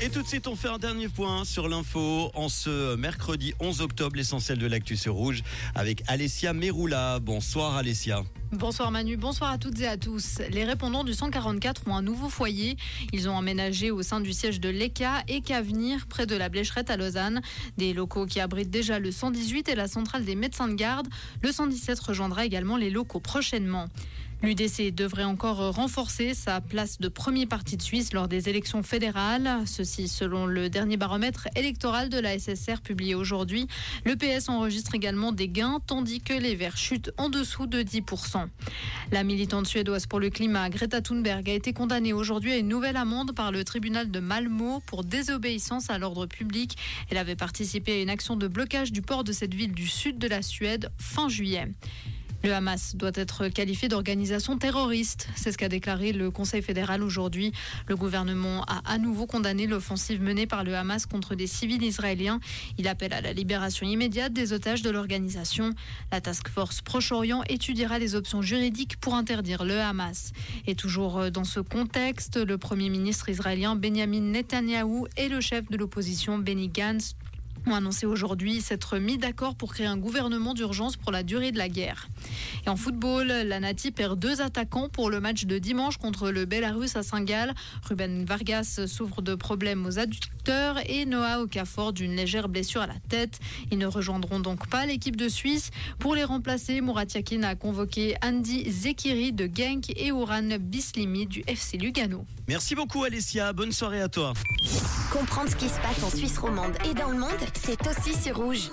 Et tout de suite, on fait un dernier point sur l'info en ce mercredi 11 octobre, l'essentiel de l'actu Rouge avec Alessia Meroula. Bonsoir Alessia. Bonsoir Manu, bonsoir à toutes et à tous. Les répondants du 144 ont un nouveau foyer. Ils ont emménagé au sein du siège de l'ECA et qu'avenir, près de la Blécherette à Lausanne. Des locaux qui abritent déjà le 118 et la centrale des médecins de garde. Le 117 rejoindra également les locaux prochainement. L'UDC devrait encore renforcer sa place de premier parti de Suisse lors des élections fédérales. Ceci selon le dernier baromètre électoral de la SSR publié aujourd'hui. Le PS enregistre également des gains tandis que les Verts chutent en dessous de 10%. La militante suédoise pour le climat, Greta Thunberg, a été condamnée aujourd'hui à une nouvelle amende par le tribunal de Malmö pour désobéissance à l'ordre public. Elle avait participé à une action de blocage du port de cette ville du sud de la Suède fin juillet. Le Hamas doit être qualifié d'organisation terroriste. C'est ce qu'a déclaré le Conseil fédéral aujourd'hui. Le gouvernement a à nouveau condamné l'offensive menée par le Hamas contre des civils israéliens. Il appelle à la libération immédiate des otages de l'organisation. La task force Proche-Orient étudiera les options juridiques pour interdire le Hamas. Et toujours dans ce contexte, le premier ministre israélien Benjamin Netanyahou et le chef de l'opposition Benny Gantz ont annoncé aujourd'hui s'être mis d'accord pour créer un gouvernement d'urgence pour la durée de la guerre. Et en football, la Nati perd deux attaquants pour le match de dimanche contre le Belarus à Saint-Gall. Ruben Vargas souffre de problèmes aux adducteurs et Noah Okafor d'une légère blessure à la tête. Ils ne rejoindront donc pas l'équipe de Suisse. Pour les remplacer, Murat Yakin a convoqué Andy Zekiri de Genk et Oran Bislimi du FC Lugano. Merci beaucoup Alessia, bonne soirée à toi. Comprendre ce qui se passe en Suisse romande et dans le monde, c'est aussi sur rouge.